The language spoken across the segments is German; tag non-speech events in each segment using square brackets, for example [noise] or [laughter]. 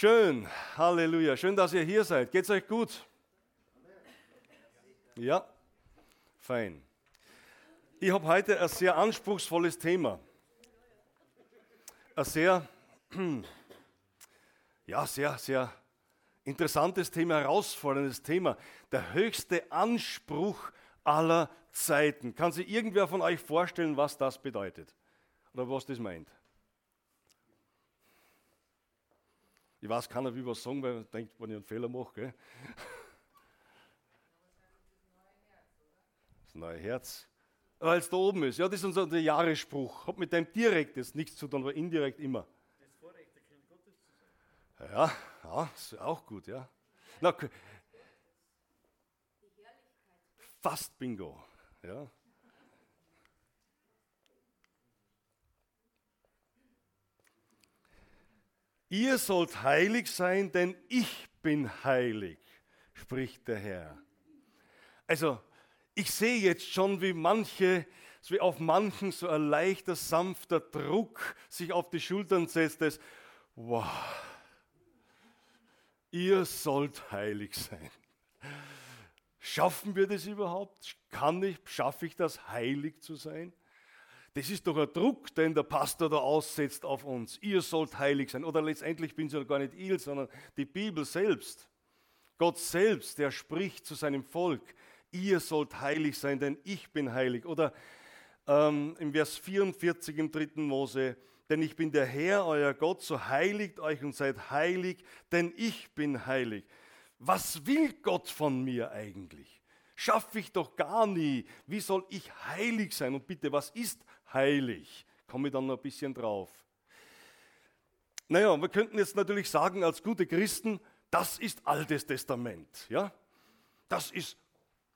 Schön, Halleluja. Schön, dass ihr hier seid. Geht's euch gut? Ja, fein. Ich habe heute ein sehr anspruchsvolles Thema. Ein sehr, [clears throat] ja, sehr, sehr interessantes Thema, herausforderndes Thema. Der höchste Anspruch aller Zeiten. Kann sich irgendwer von euch vorstellen, was das bedeutet? Oder was das meint? Ich weiß keiner, wie was sagen, weil man denkt, wenn ich einen Fehler mache. Gell? Das neue Herz. Weil es da oben ist. Ja, das ist unser Jahresspruch. Hat mit dem direkt nichts zu tun, aber indirekt immer. Das Vorrecht, der Kind Gottes zu sein. Ja, ja, ist auch gut, ja. Na, Fast Bingo. Ja. Ihr sollt heilig sein, denn ich bin heilig, spricht der Herr. Also, ich sehe jetzt schon, wie manche, wie auf manchen so ein leichter, sanfter Druck sich auf die Schultern setzt, das, wow, ihr sollt heilig sein. Schaffen wir das überhaupt? Kann ich, schaffe ich das, heilig zu sein? Das ist doch ein Druck, den der Pastor da aussetzt auf uns. Ihr sollt heilig sein. Oder letztendlich bin es ja gar nicht ich, sondern die Bibel selbst. Gott selbst, der spricht zu seinem Volk. Ihr sollt heilig sein, denn ich bin heilig. Oder ähm, im Vers 44 im 3. Mose, denn ich bin der Herr, euer Gott, so heiligt euch und seid heilig, denn ich bin heilig. Was will Gott von mir eigentlich? Schaffe ich doch gar nie. Wie soll ich heilig sein? Und bitte, was ist heilig. Komme ich dann noch ein bisschen drauf. Naja, wir könnten jetzt natürlich sagen, als gute Christen, das ist Altes Testament. Ja? Das ist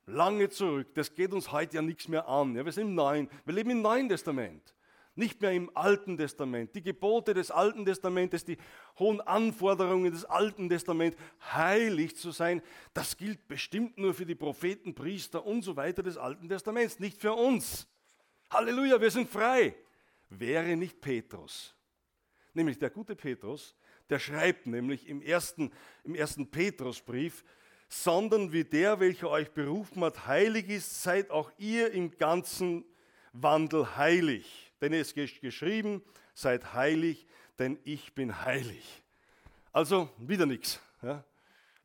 lange zurück. Das geht uns heute ja nichts mehr an. Ja? Wir sind im Neuen. Wir leben im Neuen Testament. Nicht mehr im Alten Testament. Die Gebote des Alten Testamentes, die hohen Anforderungen des Alten Testaments, heilig zu sein, das gilt bestimmt nur für die Propheten, Priester und so weiter des Alten Testaments, nicht für uns. Halleluja, wir sind frei. Wäre nicht Petrus. Nämlich der gute Petrus, der schreibt nämlich im ersten, im ersten Petrusbrief, sondern wie der, welcher euch berufen hat, heilig ist, seid auch ihr im ganzen Wandel heilig. Denn es ist geschrieben, seid heilig, denn ich bin heilig. Also wieder nichts. Ja.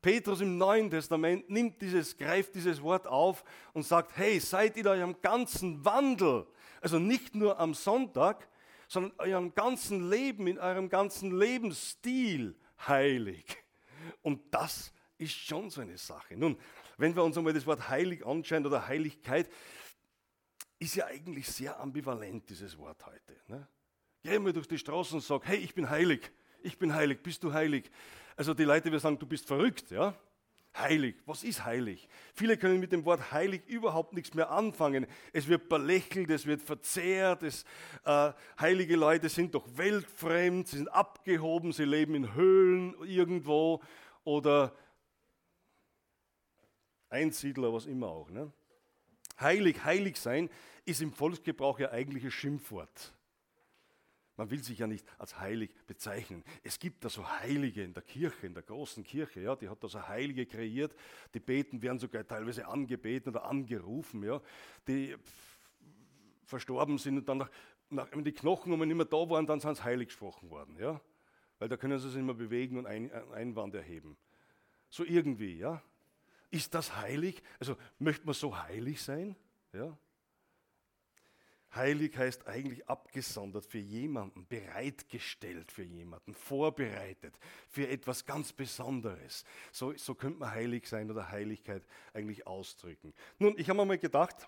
Petrus im Neuen Testament nimmt dieses, greift dieses Wort auf und sagt, hey, seid in eurem ganzen Wandel, also nicht nur am Sonntag, sondern eurem ganzen Leben, in eurem ganzen Lebensstil heilig. Und das ist schon so eine Sache. Nun, wenn wir uns einmal das Wort heilig anschauen oder Heiligkeit, ist ja eigentlich sehr ambivalent, dieses Wort heute. Ne? Geh mal durch die Straße und sag, hey, ich bin heilig, ich bin heilig, bist du heilig? Also die Leute werden sagen, du bist verrückt, ja? Heilig, was ist heilig? Viele können mit dem Wort heilig überhaupt nichts mehr anfangen. Es wird belächelt, es wird verzehrt. Es, äh, heilige Leute sind doch weltfremd, sie sind abgehoben, sie leben in Höhlen irgendwo oder Einsiedler, was immer auch. Ne? Heilig, heilig sein ist im Volksgebrauch ja eigentlich ein Schimpfwort. Man will sich ja nicht als heilig bezeichnen. Es gibt da so Heilige in der Kirche, in der großen Kirche, ja, die hat da so Heilige kreiert. Die Beten werden sogar teilweise angebeten oder angerufen, ja, die verstorben sind und dann nach, nach, wenn die Knochen nicht mehr da waren, dann sind sie heilig gesprochen worden, ja, weil da können sie sich nicht mehr bewegen und ein, Einwand erheben. So irgendwie, ja. Ist das heilig? Also möchte man so heilig sein? Ja? Heilig heißt eigentlich abgesondert für jemanden, bereitgestellt für jemanden, vorbereitet für etwas ganz Besonderes. So, so könnte man heilig sein oder Heiligkeit eigentlich ausdrücken. Nun, ich habe mir mal gedacht,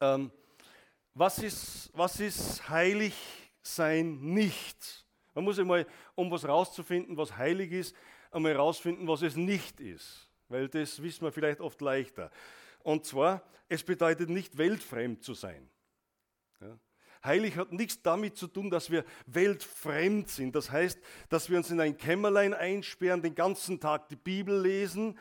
ähm, was, ist, was ist heilig sein nicht? Man muss einmal, um was rauszufinden, was heilig ist, einmal rausfinden, was es nicht ist. Weil das wissen wir vielleicht oft leichter. Und zwar, es bedeutet nicht weltfremd zu sein. Heilig hat nichts damit zu tun, dass wir weltfremd sind. Das heißt, dass wir uns in ein Kämmerlein einsperren, den ganzen Tag die Bibel lesen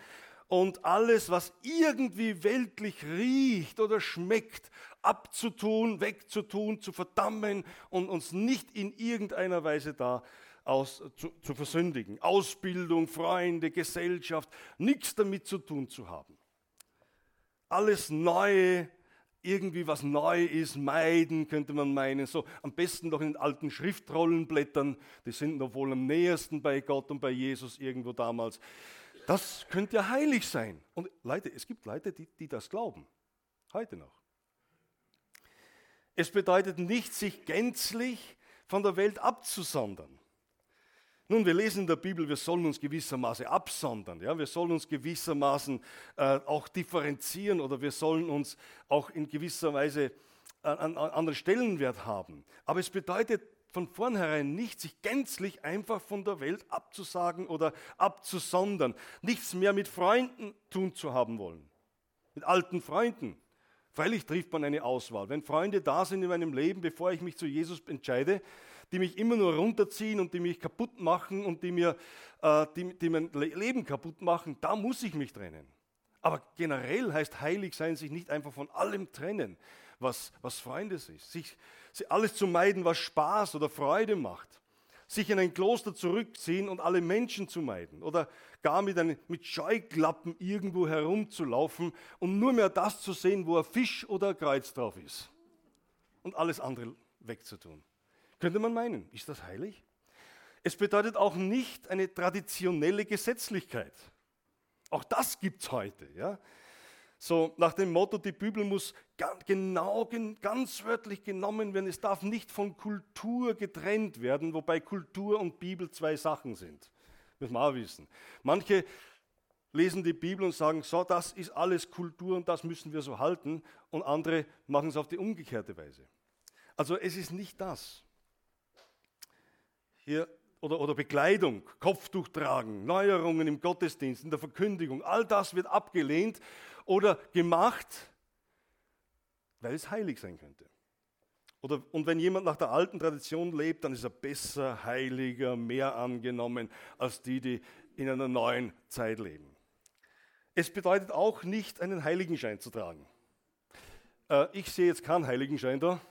und alles, was irgendwie weltlich riecht oder schmeckt, abzutun, wegzutun, zu verdammen und uns nicht in irgendeiner Weise da aus, zu, zu versündigen. Ausbildung, Freunde, Gesellschaft, nichts damit zu tun zu haben. Alles Neue, irgendwie was neu ist, meiden, könnte man meinen. So am besten noch in den alten Schriftrollen blättern, die sind noch wohl am nähersten bei Gott und bei Jesus irgendwo damals. Das könnte ja heilig sein. Und Leute, es gibt Leute, die, die das glauben. Heute noch. Es bedeutet nicht, sich gänzlich von der Welt abzusondern. Nun, wir lesen in der Bibel, wir sollen uns gewissermaßen absondern. Ja? Wir sollen uns gewissermaßen äh, auch differenzieren oder wir sollen uns auch in gewisser Weise einen anderen Stellenwert haben. Aber es bedeutet von vornherein nicht, sich gänzlich einfach von der Welt abzusagen oder abzusondern. Nichts mehr mit Freunden tun zu haben wollen. Mit alten Freunden. Freilich trifft man eine Auswahl. Wenn Freunde da sind in meinem Leben, bevor ich mich zu Jesus entscheide, die mich immer nur runterziehen und die mich kaputt machen und die mir äh, die, die mein Leben kaputt machen, da muss ich mich trennen. Aber generell heißt heilig sein sich nicht einfach von allem trennen, was, was Freundes ist. Sich, alles zu meiden, was Spaß oder Freude macht. Sich in ein Kloster zurückziehen und alle Menschen zu meiden. Oder gar mit, einem, mit Scheuklappen irgendwo herumzulaufen und nur mehr das zu sehen, wo ein Fisch oder ein Kreuz drauf ist. Und alles andere wegzutun. Könnte man meinen, ist das heilig? Es bedeutet auch nicht eine traditionelle Gesetzlichkeit. Auch das gibt es heute. Ja? So nach dem Motto, die Bibel muss genau, ganz wörtlich genommen werden. Es darf nicht von Kultur getrennt werden, wobei Kultur und Bibel zwei Sachen sind. Müssen wir auch wissen. Manche lesen die Bibel und sagen, so, das ist alles Kultur und das müssen wir so halten. Und andere machen es auf die umgekehrte Weise. Also es ist nicht das. Hier, oder, oder Bekleidung, Kopftuch tragen, Neuerungen im Gottesdienst, in der Verkündigung, all das wird abgelehnt oder gemacht, weil es heilig sein könnte. Oder, und wenn jemand nach der alten Tradition lebt, dann ist er besser, heiliger, mehr angenommen als die, die in einer neuen Zeit leben. Es bedeutet auch nicht, einen Heiligenschein zu tragen. Äh, ich sehe jetzt keinen Heiligenschein da.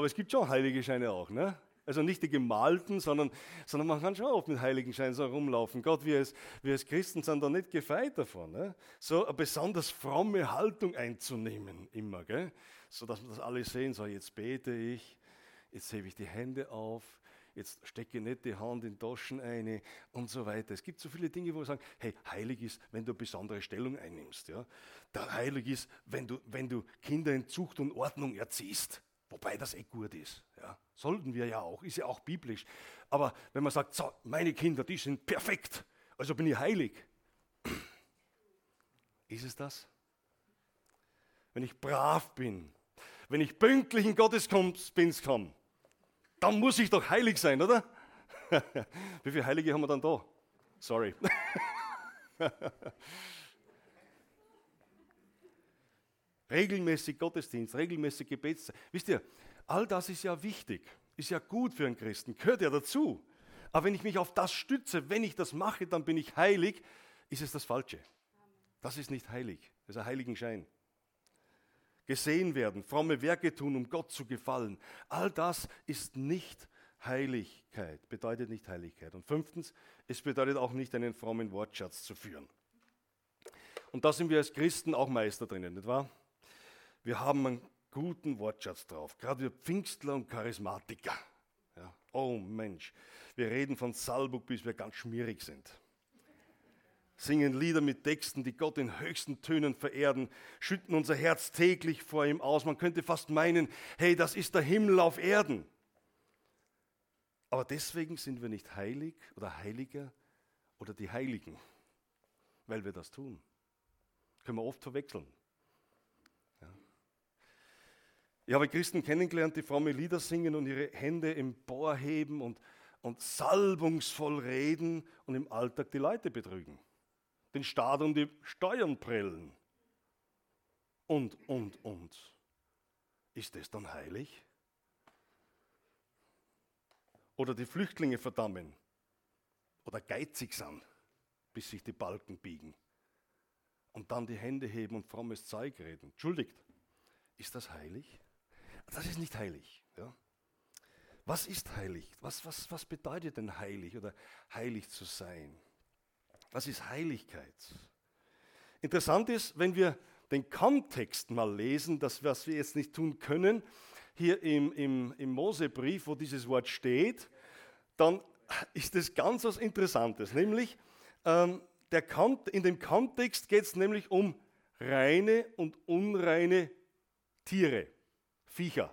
Aber es gibt schon heilige Scheine auch. Ne? Also nicht die gemalten, sondern, sondern man kann schon oft mit Heiligenschein so rumlaufen. Gott, wir als, wir als Christen sind da nicht gefeit davon. Ne? So eine besonders fromme Haltung einzunehmen immer. Gell? So dass wir das alle sehen, so jetzt bete ich, jetzt hebe ich die Hände auf, jetzt stecke nicht die Hand in Taschen ein und so weiter. Es gibt so viele Dinge, wo wir sagen, hey, heilig ist, wenn du eine besondere Stellung einnimmst. Ja? Der heilig ist, wenn du, wenn du Kinder in Zucht und Ordnung erziehst. Wobei das eh gut ist. Ja. Sollten wir ja auch, ist ja auch biblisch. Aber wenn man sagt, so, meine Kinder, die sind perfekt, also bin ich heilig. [clears throat] Ist es das? Wenn ich brav bin, wenn ich pünktlich in Gottesdienst komme, dann muss ich doch heilig sein, oder? [laughs] Wie viele Heilige haben wir dann da? Sorry. [laughs] regelmäßig Gottesdienst, regelmäßig Gebetszeit. Wisst ihr, all das ist ja wichtig, ist ja gut für einen Christen, gehört ja dazu. Aber wenn ich mich auf das stütze, wenn ich das mache, dann bin ich heilig, ist es das Falsche. Das ist nicht heilig, das ist ein Heiligenschein. Gesehen werden, fromme Werke tun, um Gott zu gefallen, all das ist nicht Heiligkeit, bedeutet nicht Heiligkeit. Und fünftens, es bedeutet auch nicht einen frommen Wortschatz zu führen. Und da sind wir als Christen auch Meister drinnen, nicht wahr? Wir haben einen guten Wortschatz drauf, gerade wir Pfingstler und Charismatiker. Ja, oh Mensch, wir reden von Salbuk, bis wir ganz schmierig sind. Singen Lieder mit Texten, die Gott in höchsten Tönen verehren, schütten unser Herz täglich vor ihm aus. Man könnte fast meinen, hey, das ist der Himmel auf Erden. Aber deswegen sind wir nicht heilig oder heiliger oder die Heiligen, weil wir das tun. Können wir oft verwechseln. Ich habe Christen kennengelernt, die fromme Lieder singen und ihre Hände emporheben und, und salbungsvoll reden und im Alltag die Leute betrügen. Den Staat um die Steuern prellen. Und, und, und. Ist das dann heilig? Oder die Flüchtlinge verdammen. Oder geizig sind, bis sich die Balken biegen. Und dann die Hände heben und frommes Zeug reden. Entschuldigt, ist das heilig? Das ist nicht heilig. Ja? was ist heilig? Was, was, was bedeutet denn heilig oder heilig zu sein? Was ist Heiligkeit? Interessant ist, wenn wir den Kontext mal lesen, das, was wir jetzt nicht tun können, hier im, im, im Mosebrief, wo dieses Wort steht, dann ist es ganz was Interessantes. Nämlich, ähm, der in dem Kontext geht es nämlich um reine und unreine Tiere, Viecher.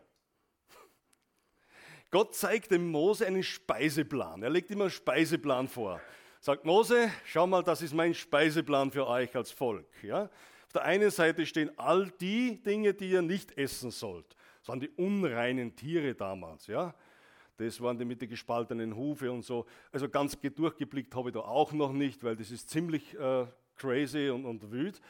[laughs] Gott zeigt dem Mose einen Speiseplan. Er legt immer einen Speiseplan vor. Sagt Mose, schau mal, das ist mein Speiseplan für euch als Volk. Ja? Auf der einen Seite stehen all die Dinge, die ihr nicht essen sollt. Das waren die unreinen Tiere damals. Ja? Das waren die mit den gespaltenen Hufe und so. Also ganz durchgeblickt habe ich da auch noch nicht, weil das ist ziemlich äh, crazy und, und wüt.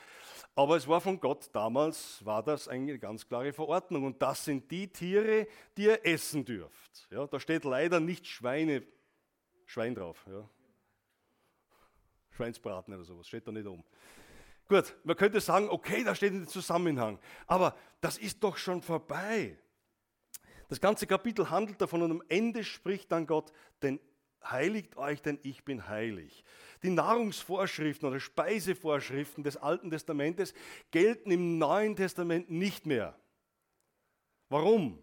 Aber es war von Gott damals, war das eine ganz klare Verordnung. Und das sind die Tiere, die ihr essen dürft. Ja, da steht leider nicht Schweine, Schwein drauf. Ja. Schweinsbraten oder sowas, steht da nicht um. Gut, man könnte sagen, okay, da steht ein Zusammenhang. Aber das ist doch schon vorbei. Das ganze Kapitel handelt davon und am Ende spricht dann Gott, denn heiligt euch, denn ich bin heilig. Die Nahrungsvorschriften oder Speisevorschriften des Alten Testamentes gelten im Neuen Testament nicht mehr. Warum?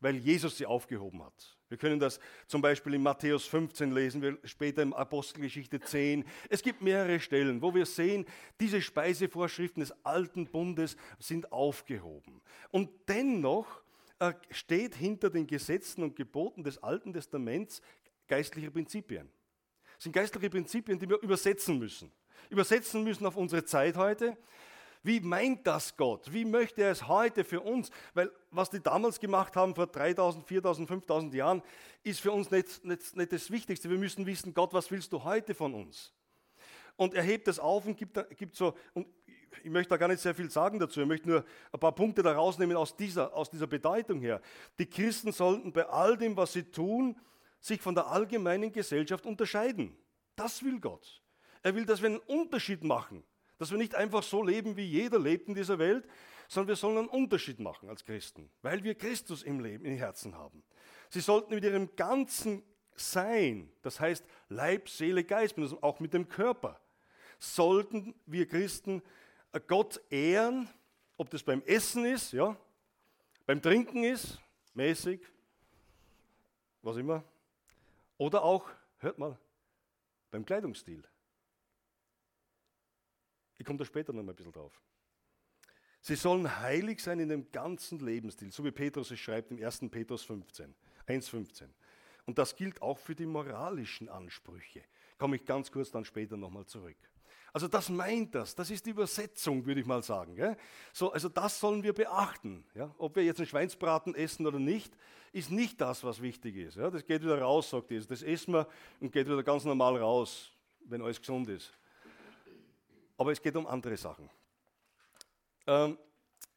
Weil Jesus sie aufgehoben hat. Wir können das zum Beispiel in Matthäus 15 lesen, wir später in Apostelgeschichte 10. Es gibt mehrere Stellen, wo wir sehen, diese Speisevorschriften des alten Bundes sind aufgehoben. Und dennoch äh, steht hinter den Gesetzen und Geboten des Alten Testaments geistliche Prinzipien. Das sind geistliche Prinzipien, die wir übersetzen müssen. Übersetzen müssen auf unsere Zeit heute. Wie meint das Gott? Wie möchte er es heute für uns? Weil was die damals gemacht haben, vor 3000, 4000, 5000 Jahren, ist für uns nicht, nicht, nicht das Wichtigste. Wir müssen wissen, Gott, was willst du heute von uns? Und er hebt es auf und gibt, gibt so, und ich möchte da gar nicht sehr viel sagen dazu, ich möchte nur ein paar Punkte da rausnehmen aus dieser, aus dieser Bedeutung her. Die Christen sollten bei all dem, was sie tun, sich von der allgemeinen Gesellschaft unterscheiden. Das will Gott. Er will, dass wir einen Unterschied machen. Dass wir nicht einfach so leben, wie jeder lebt in dieser Welt, sondern wir sollen einen Unterschied machen als Christen, weil wir Christus im Leben, im Herzen haben. Sie sollten mit ihrem ganzen Sein, das heißt Leib, Seele, Geist, auch mit dem Körper, sollten wir Christen Gott ehren, ob das beim Essen ist, ja, beim Trinken ist, mäßig, was immer, oder auch, hört mal, beim Kleidungsstil. Ich komme da später noch mal ein bisschen drauf. Sie sollen heilig sein in dem ganzen Lebensstil, so wie Petrus es schreibt im 1. Petrus 15, 1,15. Und das gilt auch für die moralischen Ansprüche. Komme ich ganz kurz dann später nochmal zurück. Also das meint das, das ist die Übersetzung, würde ich mal sagen. Gell? So, also das sollen wir beachten. Ja? Ob wir jetzt einen Schweinsbraten essen oder nicht, ist nicht das, was wichtig ist. Ja? Das geht wieder raus, sagt Jesus. Das essen wir und geht wieder ganz normal raus, wenn alles gesund ist. Aber es geht um andere Sachen. Ähm,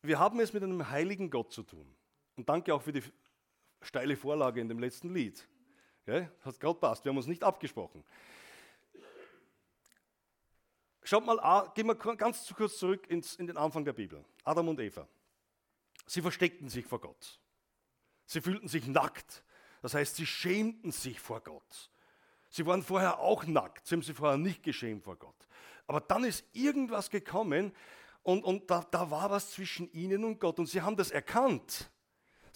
wir haben es mit einem heiligen Gott zu tun. Und danke auch für die steile Vorlage in dem letzten Lied. Gell? Hat gerade passt, wir haben uns nicht abgesprochen. Schaut mal, gehen wir ganz zu kurz zurück ins, in den Anfang der Bibel. Adam und Eva. Sie versteckten sich vor Gott. Sie fühlten sich nackt. Das heißt, sie schämten sich vor Gott. Sie waren vorher auch nackt. Sie haben sich vorher nicht geschämt vor Gott. Aber dann ist irgendwas gekommen und, und da, da war was zwischen ihnen und Gott. Und sie haben das erkannt.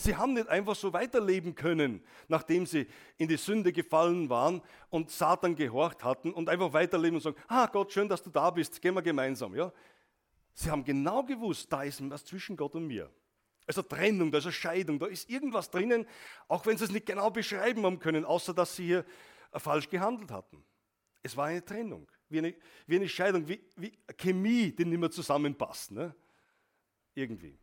Sie haben nicht einfach so weiterleben können, nachdem sie in die Sünde gefallen waren und Satan gehorcht hatten und einfach weiterleben und sagen, ah Gott, schön, dass du da bist, gehen wir gemeinsam. Ja? Sie haben genau gewusst, da ist was zwischen Gott und mir. Also Trennung, da ist eine Scheidung, da ist irgendwas drinnen, auch wenn sie es nicht genau beschreiben haben können, außer dass sie hier äh, falsch gehandelt hatten. Es war eine Trennung, wie eine, wie eine Scheidung, wie, wie Chemie, die nicht mehr zusammenpasst. Ne? Irgendwie.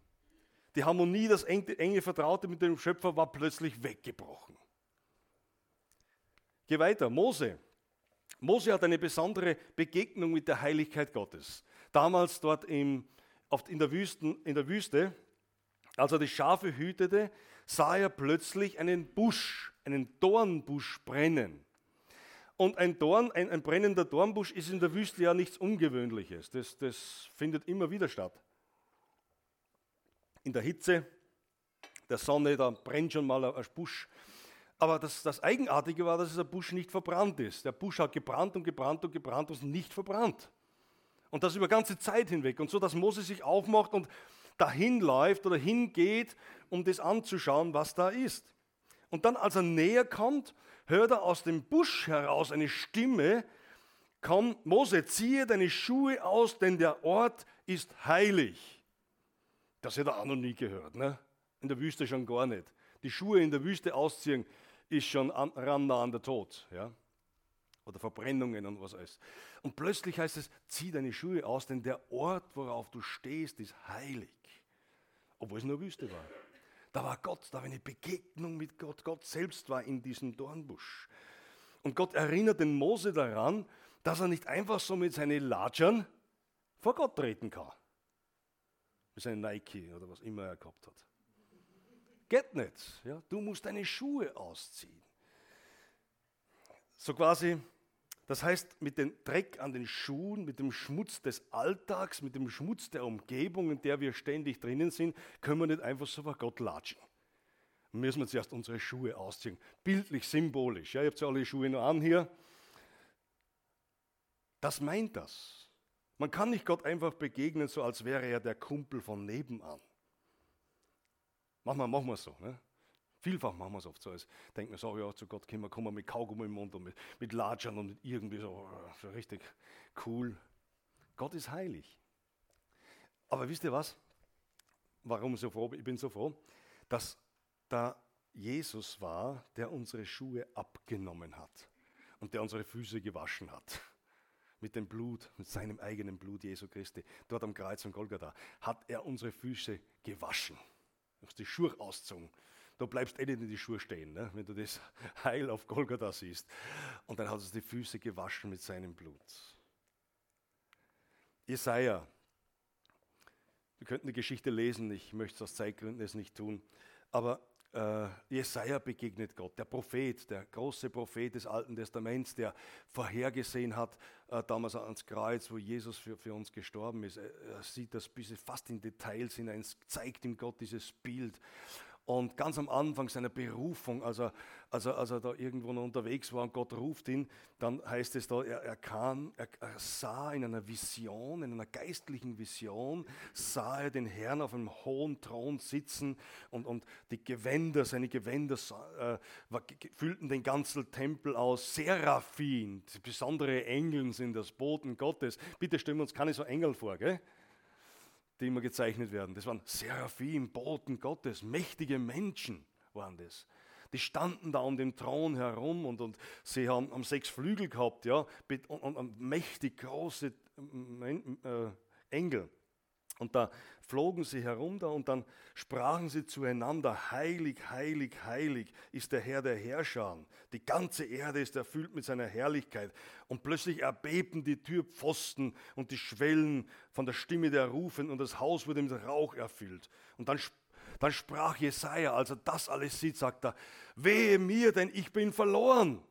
Die Harmonie, das enge, Vertraute mit dem Schöpfer war plötzlich weggebrochen. Geh weiter, Mose. Mose hat eine besondere Begegnung mit der Heiligkeit Gottes. Damals dort im, in, der Wüsten, in der Wüste, als er die Schafe hütete, sah er plötzlich einen Busch, einen Dornbusch brennen. Und ein, Dorn, ein, ein brennender Dornbusch ist in der Wüste ja nichts Ungewöhnliches. Das, das findet immer wieder statt in der Hitze der Sonne, da brennt schon mal ein Busch. Aber das, das Eigenartige war, dass dieser Busch nicht verbrannt ist. Der Busch hat gebrannt und gebrannt und gebrannt und ist nicht verbrannt. Und das über ganze Zeit hinweg. Und so, dass Mose sich aufmacht und dahin läuft oder hingeht, um das anzuschauen, was da ist. Und dann, als er näher kommt, hört er aus dem Busch heraus eine Stimme, komm, Mose, ziehe deine Schuhe aus, denn der Ort ist heilig. Das hätte er auch noch nie gehört, ne? in der Wüste schon gar nicht. Die Schuhe in der Wüste ausziehen, ist schon an, ran nah an der Tod. Ja? Oder Verbrennungen und was alles. Und plötzlich heißt es, zieh deine Schuhe aus, denn der Ort, worauf du stehst, ist heilig. Obwohl es nur Wüste war. Da war Gott, da war eine Begegnung mit Gott. Gott selbst war in diesem Dornbusch. Und Gott erinnert den Mose daran, dass er nicht einfach so mit seinen Latschern vor Gott treten kann. Mit seinem Nike oder was immer er gehabt hat. Geht nicht. Ja? Du musst deine Schuhe ausziehen. So quasi, das heißt, mit dem Dreck an den Schuhen, mit dem Schmutz des Alltags, mit dem Schmutz der Umgebung, in der wir ständig drinnen sind, können wir nicht einfach so vor Gott latschen. Müssen wir zuerst unsere Schuhe ausziehen. Bildlich, symbolisch. Ja, ihr habt ja alle Schuhe noch an hier. Das meint das. Man kann nicht Gott einfach begegnen, so als wäre er der Kumpel von nebenan. Wir, machen wir es so. Ne? Vielfach machen wir es oft so. Als denken wir so, ja, zu Gott können wir kommen mit Kaugummi im Mund und mit, mit Latschern und irgendwie so, so richtig cool. Gott ist heilig. Aber wisst ihr was? Warum so froh? Ich bin so froh, dass da Jesus war, der unsere Schuhe abgenommen hat und der unsere Füße gewaschen hat. Mit dem Blut, mit seinem eigenen Blut Jesu Christi, dort am Kreuz von Golgatha, hat er unsere Füße gewaschen. Du hast die Schuhe ausgezogen. Du bleibst eh nicht in die Schuhe stehen, ne? wenn du das [laughs] Heil auf Golgatha siehst. Und dann hat er die Füße gewaschen mit seinem Blut. Jesaja. Wir könnten die Geschichte lesen, ich möchte es aus Zeitgründen es nicht tun. Aber äh, Jesaja begegnet Gott, der Prophet, der große Prophet des Alten Testaments, der vorhergesehen hat, äh, damals ans Kreuz, wo Jesus für, für uns gestorben ist. Er, er sieht das bis fast in Details hinein, zeigt ihm Gott dieses Bild. Und ganz am Anfang seiner Berufung, als er, als er, als er da irgendwo noch unterwegs war und Gott ruft ihn, dann heißt es da, er, er, kam, er, er sah in einer Vision, in einer geistlichen Vision, sah er den Herrn auf einem hohen Thron sitzen und, und die Gewänder, seine Gewänder äh, füllten den ganzen Tempel aus. Seraphim, besondere Engel sind das, Boten Gottes. Bitte stellen wir uns keine so Engel vor, gell? Die immer gezeichnet werden. Das waren Seraphim, Boten Gottes, mächtige Menschen waren das. Die standen da um den Thron herum und, und sie haben, haben sechs Flügel gehabt, ja, und, und, und mächtig große äh, Engel. Und da flogen sie herum da und dann sprachen sie zueinander, heilig, heilig, heilig ist der Herr der Herrscher. Die ganze Erde ist erfüllt mit seiner Herrlichkeit. Und plötzlich erbebten die Türpfosten und die Schwellen von der Stimme der Rufen und das Haus wurde mit Rauch erfüllt. Und dann, dann sprach Jesaja, als er das alles sieht, sagt er, wehe mir, denn ich bin verloren.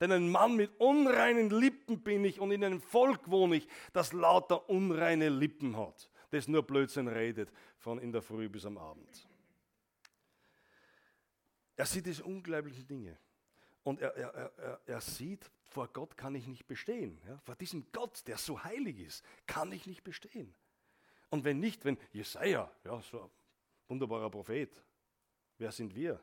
Denn ein Mann mit unreinen Lippen bin ich und in einem Volk wohne ich, das lauter unreine Lippen hat das nur Blödsinn redet, von in der Früh bis am Abend. Er sieht diese unglaublichen Dinge. Und er, er, er, er sieht, vor Gott kann ich nicht bestehen. Ja? Vor diesem Gott, der so heilig ist, kann ich nicht bestehen. Und wenn nicht, wenn Jesaja, ja, so ein wunderbarer Prophet, wer sind wir?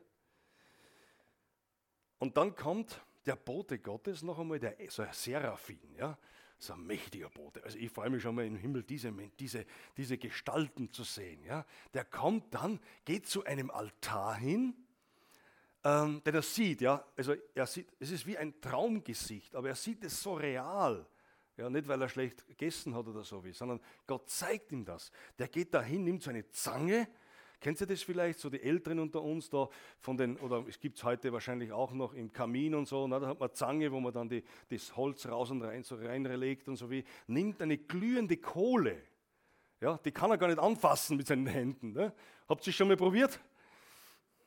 Und dann kommt der Bote Gottes noch einmal, der so Seraphim, ja, so ein mächtiger Bote. Also ich freue mich schon mal im Himmel, diese, diese, diese Gestalten zu sehen. Ja? Der kommt dann, geht zu einem Altar hin, ähm, den er sieht. Ja? Also er sieht, es ist wie ein Traumgesicht, aber er sieht es so real. Ja, nicht, weil er schlecht gegessen hat oder so wie, sondern Gott zeigt ihm das. Der geht dahin, nimmt so eine Zange, Kennt ihr das vielleicht, so die Älteren unter uns da von den, oder es gibt es heute wahrscheinlich auch noch im Kamin und so, na, da hat man Zange, wo man dann die, das Holz raus und rein so reinlegt und so wie, nimmt eine glühende Kohle, ja, die kann er gar nicht anfassen mit seinen Händen. Ne? Habt ihr schon mal probiert?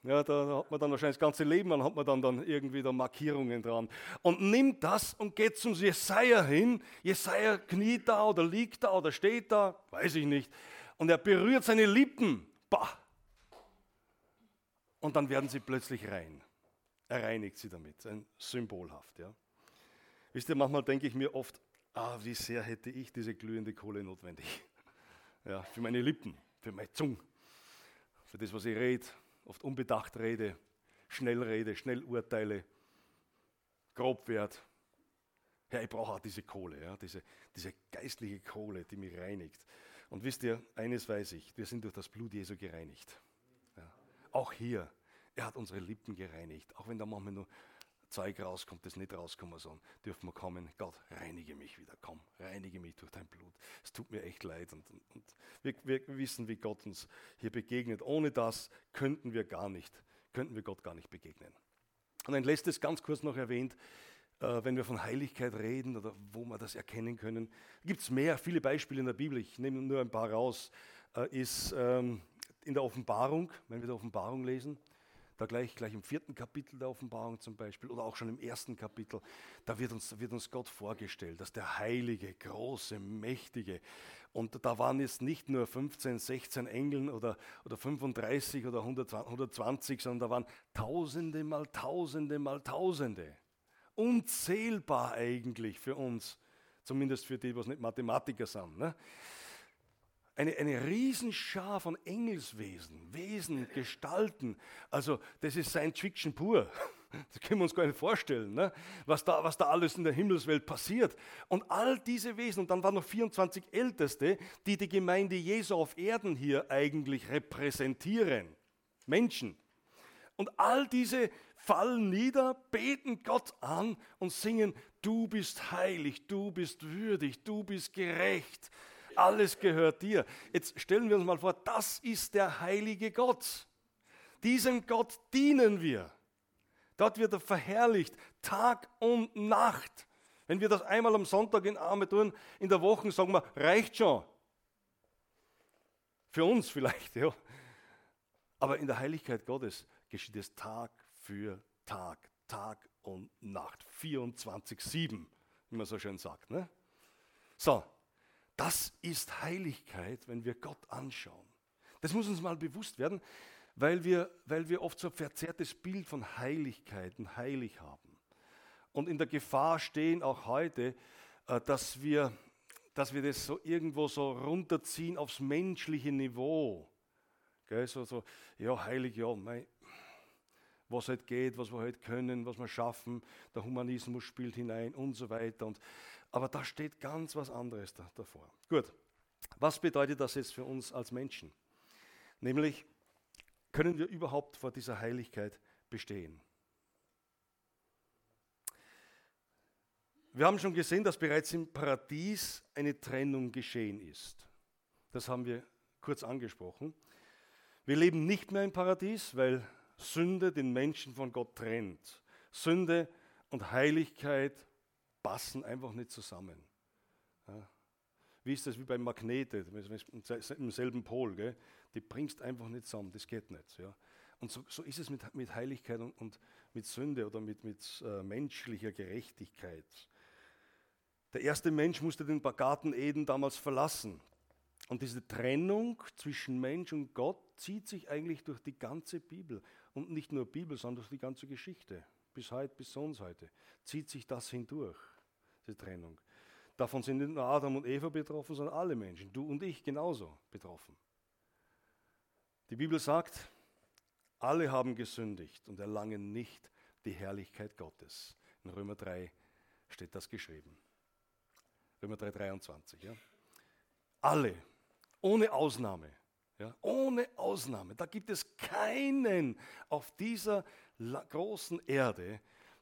Ja, da hat man dann wahrscheinlich das ganze Leben, dann hat man dann, dann irgendwie da Markierungen dran. Und nimmt das und geht zum Jesaja hin. Jesaja kniet da oder liegt da oder steht da, weiß ich nicht. Und er berührt seine Lippen. Bah! Und dann werden sie plötzlich rein. Er reinigt sie damit, ein symbolhaft. Ja. Wisst ihr, manchmal denke ich mir oft, ah, wie sehr hätte ich diese glühende Kohle notwendig. [laughs] Ja, für meine Lippen, für meine Zunge, für das, was ich rede, oft unbedacht rede, schnell rede, schnell urteile, grob werde. Ja, ich brauche auch diese Kohle, ja, diese, diese geistliche Kohle, die mich reinigt. Und wisst ihr, eines weiß ich, wir sind durch das Blut Jesu gereinigt. Auch hier, er hat unsere Lippen gereinigt. Auch wenn da manchmal nur Zeug rauskommt, das nicht rauskommen soll, dürfen wir kommen, Gott, reinige mich wieder, komm, reinige mich durch dein Blut. Es tut mir echt leid und, und, und wir, wir, wissen, wie Gott uns hier begegnet. Ohne das könnten wir gar nicht, könnten wir Gott gar nicht begegnen. Und ein letztes ganz kurz noch erwähnt, äh, wenn wir von Heiligkeit reden oder wo wir das erkennen können, gibt es mehr, viele Beispiele in der Bibel, ich nehme nur ein paar raus, äh, ist ähm, in der Offenbarung, wenn wir die Offenbarung lesen, da gleich, gleich im vierten Kapitel der Offenbarung zum Beispiel oder auch schon im ersten Kapitel, da wird uns, wird uns Gott vorgestellt, dass der heilige, große, mächtige, und da waren jetzt nicht nur 15, 16 Engeln oder, oder 35 oder 120, sondern da waren Tausende mal Tausende mal Tausende. Unzählbar eigentlich für uns, zumindest für die, die nicht Mathematiker sind. Ne? Eine, eine Riesenschar von Engelswesen, Wesen, Gestalten. Also das ist Science Fiction pur. [laughs] Das können wir uns gar nicht vorstellen, ne? was, da, was da alles in der Himmelswelt passiert. Und all diese Wesen, und dann waren noch 24 Älteste, die die Gemeinde Jesu auf Erden hier eigentlich repräsentieren. Menschen. Und all diese fallen nieder, beten Gott an und singen, du bist heilig, du bist würdig, du bist gerecht, alles gehört dir. Jetzt stellen wir uns mal vor, das ist der heilige Gott. Diesem Gott dienen wir. Dort wird er verherrlicht, Tag und Nacht. Wenn wir das einmal am Sonntag in Arme tun, in der Woche sagen wir, reicht schon. Für uns vielleicht, ja. Aber in der Heiligkeit Gottes geschieht es Tag für Tag, Tag und Nacht, 24-7, wie man so schön sagt. Ne? So, das ist Heiligkeit, wenn wir Gott anschauen. Das muss uns mal bewusst werden, weil wir, weil wir oft so ein verzerrtes Bild von Heiligkeit und heilig haben. Und in der Gefahr stehen auch heute, äh, dass wir, dass wir das so irgendwo so runterziehen aufs menschliche Niveau. Gell, so, so, ja, heilig, ja, mein, was halt geht, was wir halt können, was wir schaffen, der Humanismus spielt hinein und so weiter. Und aber da steht ganz was anderes da, davor. Gut, was bedeutet das jetzt für uns als Menschen? Nämlich, können wir überhaupt vor dieser Heiligkeit bestehen? Wir haben schon gesehen, dass bereits im Paradies eine Trennung geschehen ist. Das haben wir kurz angesprochen. Wir leben nicht mehr im Paradies, weil Sünde den Menschen von Gott trennt. Sünde und Heiligkeit passen einfach nicht zusammen. Ja. Wie ist das wie beim Magnete, im selben Pol, gell? die bringst einfach nicht zusammen, das geht nicht. Ja. Und so, so, ist es mit, mit Heiligkeit und, und, mit Sünde oder mit, mit äh, menschlicher Gerechtigkeit. Der erste Mensch musste den Garten Eden damals verlassen. Und diese Trennung zwischen Mensch und Gott zieht sich eigentlich durch die ganze Bibel. Und nicht nur Bibel, sondern durch die ganze Geschichte. Bis heute, bis uns heute, zieht sich das hindurch die Trennung. Davon sind nicht nur Adam und Eva betroffen, sondern alle Menschen, du und ich genauso betroffen. Die Bibel sagt, alle haben gesündigt und erlangen nicht die Herrlichkeit Gottes. In Römer 3 steht das geschrieben. Römer 3, 23. Ja? Alle, ohne Ausnahme. Ja? Ohne Ausnahme. Da gibt es keinen auf dieser großen Erde,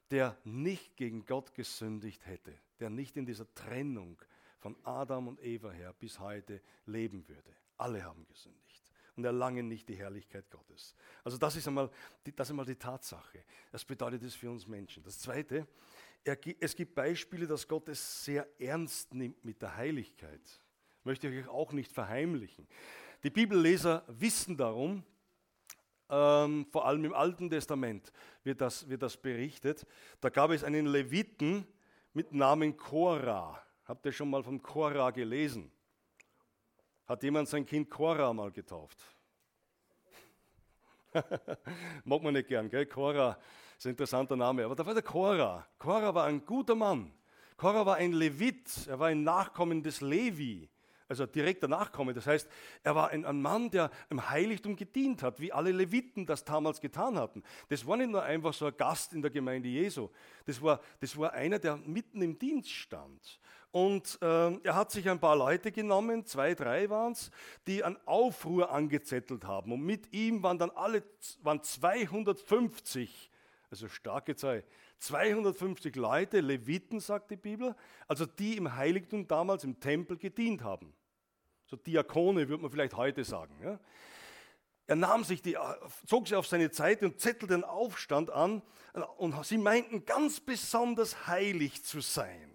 der nicht gegen Gott gesündigt hätte, der nicht in dieser Trennung von Adam und Eva her bis heute leben würde. Alle haben gesündigt und erlangen nicht die Herrlichkeit Gottes. Also das ist einmal die, das ist einmal die Tatsache. Das bedeutet es für uns Menschen. Das Zweite, er, es gibt Beispiele, dass Gott es sehr ernst nimmt mit der Heiligkeit. Möchte ich euch auch nicht verheimlichen. Die Bibelleser wissen darum, ähm, vor allem im Alten Testament wird das, wird das berichtet. Da gab es einen Leviten mit Namen Korah. Habt ihr schon mal von Korah gelesen? Hat jemand sein Kind Korah mal getauft? [laughs] Mag man nicht gern, gell? Korah, ist ein interessanter Name. Aber da war der Korah. Korah war ein guter Mann. Korah war ein Levit. Er war ein Nachkommen des Levi also direkter Nachkomme. Das heißt, er war ein, ein, Mann, der im Heiligtum gedient hat, wie alle Leviten das damals getan hatten. Das war nicht nur einfach so ein Gast in der Gemeinde Jesu. Das war, das war einer, der mitten im Dienst stand. Und äh, er hat sich ein paar Leute genommen, zwei, drei waren es, die einen Aufruhr angezettelt haben. Und mit ihm waren dann alle waren 250, also starke Zahl, 250 Leute, Leviten, sagt die Bibel, also die im Heiligtum damals im Tempel gedient haben. So Diakone würde man vielleicht heute sagen. Ja. Er nahm sich die, zog sie auf seine Seite und zettelte den Aufstand an und sie meinten ganz besonders heilig zu sein.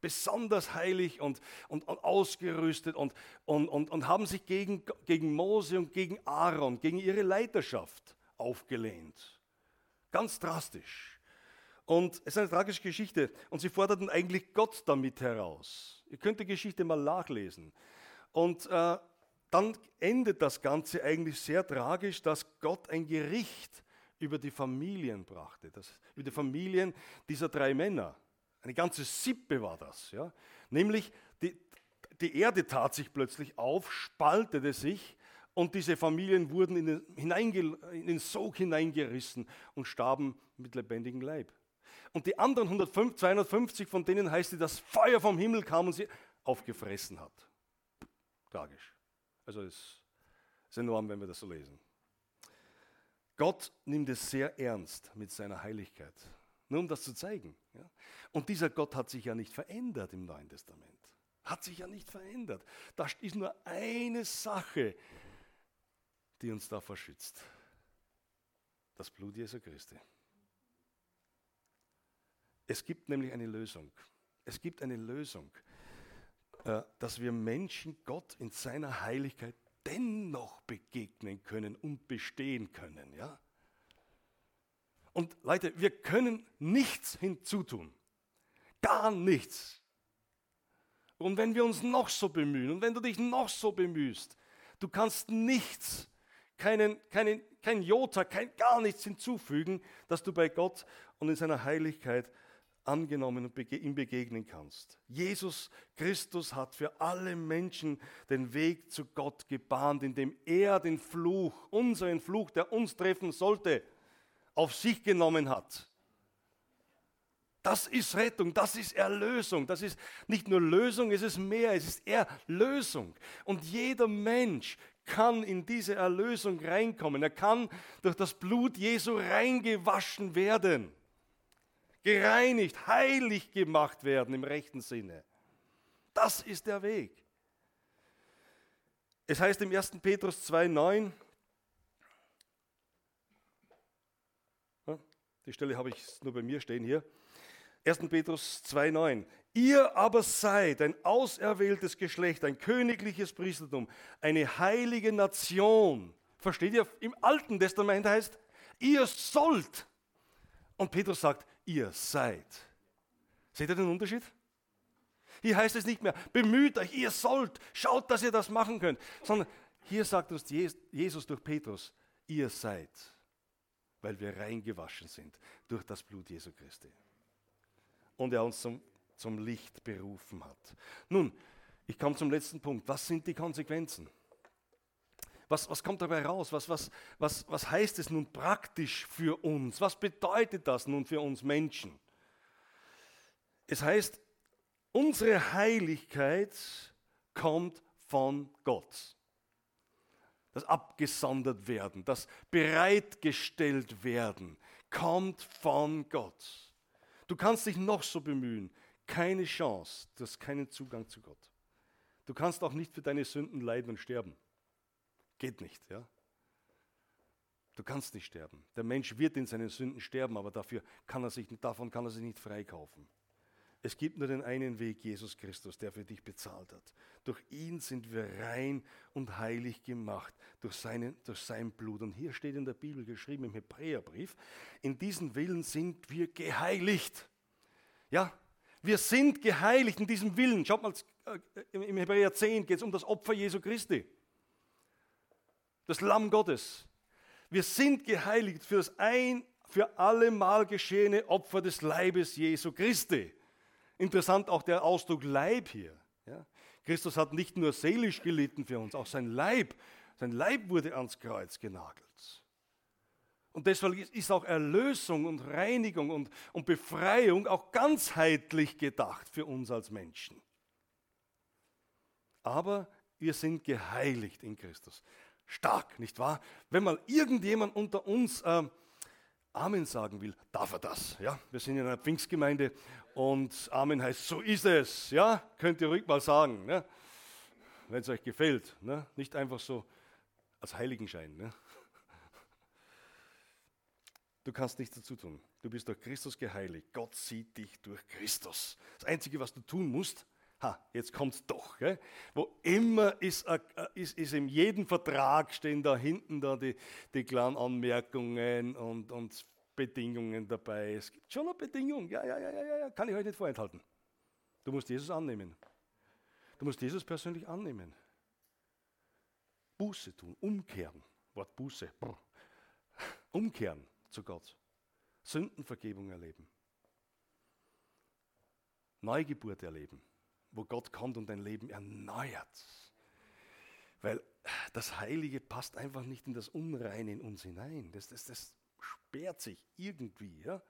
Besonders heilig und, und, und ausgerüstet und, und, und, und haben sich gegen, gegen Mose und gegen Aaron, gegen ihre Leiterschaft aufgelehnt. Ganz drastisch. Und es ist eine tragische Geschichte. Und sie forderten eigentlich Gott damit heraus. Ihr könnt die Geschichte mal nachlesen. Und äh, dann endet das Ganze eigentlich sehr tragisch, dass Gott ein Gericht über die Familien brachte. Das, über die Familien dieser drei Männer. Eine ganze Sippe war das. Ja? Nämlich die, die Erde tat sich plötzlich auf, spaltete sich und diese Familien wurden in den, in den Sog hineingerissen und starben mit lebendigem Leib. Und die anderen 105, 250, von denen heißt es, dass Feuer vom Himmel kam und sie aufgefressen hat. Tragisch. Also es ist enorm, wenn wir das so lesen. Gott nimmt es sehr ernst mit seiner Heiligkeit. Nur um das zu zeigen. Ja? Und dieser Gott hat sich ja nicht verändert im Neuen Testament. Hat sich ja nicht verändert. Da ist nur eine Sache, die uns davor schützt. Das Blut Jesu Christi. Es gibt nämlich eine Lösung. Es gibt eine Lösung, dass wir Menschen Gott in seiner Heiligkeit dennoch begegnen können und bestehen können. Ja? Und Leute, wir können nichts hinzutun. Gar nichts. Und wenn wir uns noch so bemühen und wenn du dich noch so bemühst, du kannst nichts, keinen, keinen, kein Jota, kein, gar nichts hinzufügen, dass du bei Gott und in seiner Heiligkeit angenommen und ihm begegnen kannst. Jesus Christus hat für alle Menschen den Weg zu Gott gebahnt, indem er den Fluch, unseren Fluch, der uns treffen sollte, auf sich genommen hat. Das ist Rettung, das ist Erlösung, das ist nicht nur Lösung, es ist mehr, es ist Erlösung. Und jeder Mensch kann in diese Erlösung reinkommen. Er kann durch das Blut Jesu reingewaschen werden gereinigt, heilig gemacht werden im rechten Sinne. Das ist der Weg. Es heißt im 1. Petrus 2,9, die Stelle habe ich nur bei mir stehen hier, 1. Petrus 2,9. Ihr aber seid ein auserwähltes Geschlecht, ein königliches Priestertum, eine heilige Nation. Versteht ihr? Im Alten Testament heißt, ihr sollt. Und Petrus sagt, ihr seid. Seht ihr den Unterschied? Hier heißt es nicht mehr, bemüht euch, ihr sollt, schaut, dass ihr das machen könnt, sondern hier sagt uns Jesus durch Petrus, ihr seid, weil wir reingewaschen sind durch das Blut Jesu Christi. Und er uns zum, zum Licht berufen hat. Nun, ich komme zum letzten Punkt. Was sind die Konsequenzen? Was, was kommt dabei raus? Was, was, was, was heißt es nun praktisch für uns? Was bedeutet das nun für uns Menschen? Es heißt, unsere Heiligkeit kommt von Gott. Das abgesondert werden, das bereitgestellt werden, kommt von Gott. Du kannst dich noch so bemühen, keine Chance, du hast keinen Zugang zu Gott. Du kannst auch nicht für deine Sünden leiden und sterben. Geht nicht, ja? Du kannst nicht sterben. Der Mensch wird in seinen Sünden sterben, aber dafür kann er sich, davon kann er sich nicht freikaufen. Es gibt nur den einen Weg, Jesus Christus, der für dich bezahlt hat. Durch ihn sind wir rein und heilig gemacht, durch, seinen, durch sein Blut. Und hier steht in der Bibel geschrieben, im Hebräerbrief, in diesen Willen sind wir geheiligt. Ja, wir sind geheiligt in diesem Willen. Schaut mal, äh, im Hebräer 10 geht es um das Opfer Jesu Christi das Lamm Gottes. Wir sind geheiligt für das ein für allemal geschehene Opfer des Leibes Jesu Christi. Interessant auch der Ausdruck Leib hier. Ja? Christus hat nicht nur seelisch gelitten für uns, auch sein Leib, sein Leib wurde ans Kreuz genagelt. Und deshalb ist auch Erlösung und Reinigung und, und Befreiung auch ganzheitlich gedacht für uns als Menschen. Aber wir sind geheiligt in Christus. Stark, nicht wahr? Wenn mal irgendjemand unter uns äh, Amen sagen will, darf er das. Ja? Wir sind in einer Pfingstgemeinde und Amen heißt, so ist es. Ja? Könnt ihr ruhig mal sagen, ne? wenn es euch gefällt. Ne? Nicht einfach so als Heiligenschein. Ne? Du kannst nichts dazu tun. Du bist durch Christus geheiligt. Gott sieht dich durch Christus. Das Einzige, was du tun musst, ha, jetzt kommt es doch. Gell? Wo immer ist, ist, ist in jedem Vertrag stehen da hinten da die, die kleinen Anmerkungen und, und Bedingungen dabei. Es gibt schon eine Bedingung. Ja, ja, ja, ja, ja, kann ich euch nicht vorenthalten. Du musst Jesus annehmen. Du musst Jesus persönlich annehmen. Buße tun, umkehren. Wort Buße. Brr. Umkehren zu Gott. Sündenvergebung erleben. Neugeburt erleben, wo Gott kommt und dein Leben erneuert. Weil das Heilige passt einfach nicht in das Unreine in uns hinein. Das, das, das sperrt sich irgendwie. Ja?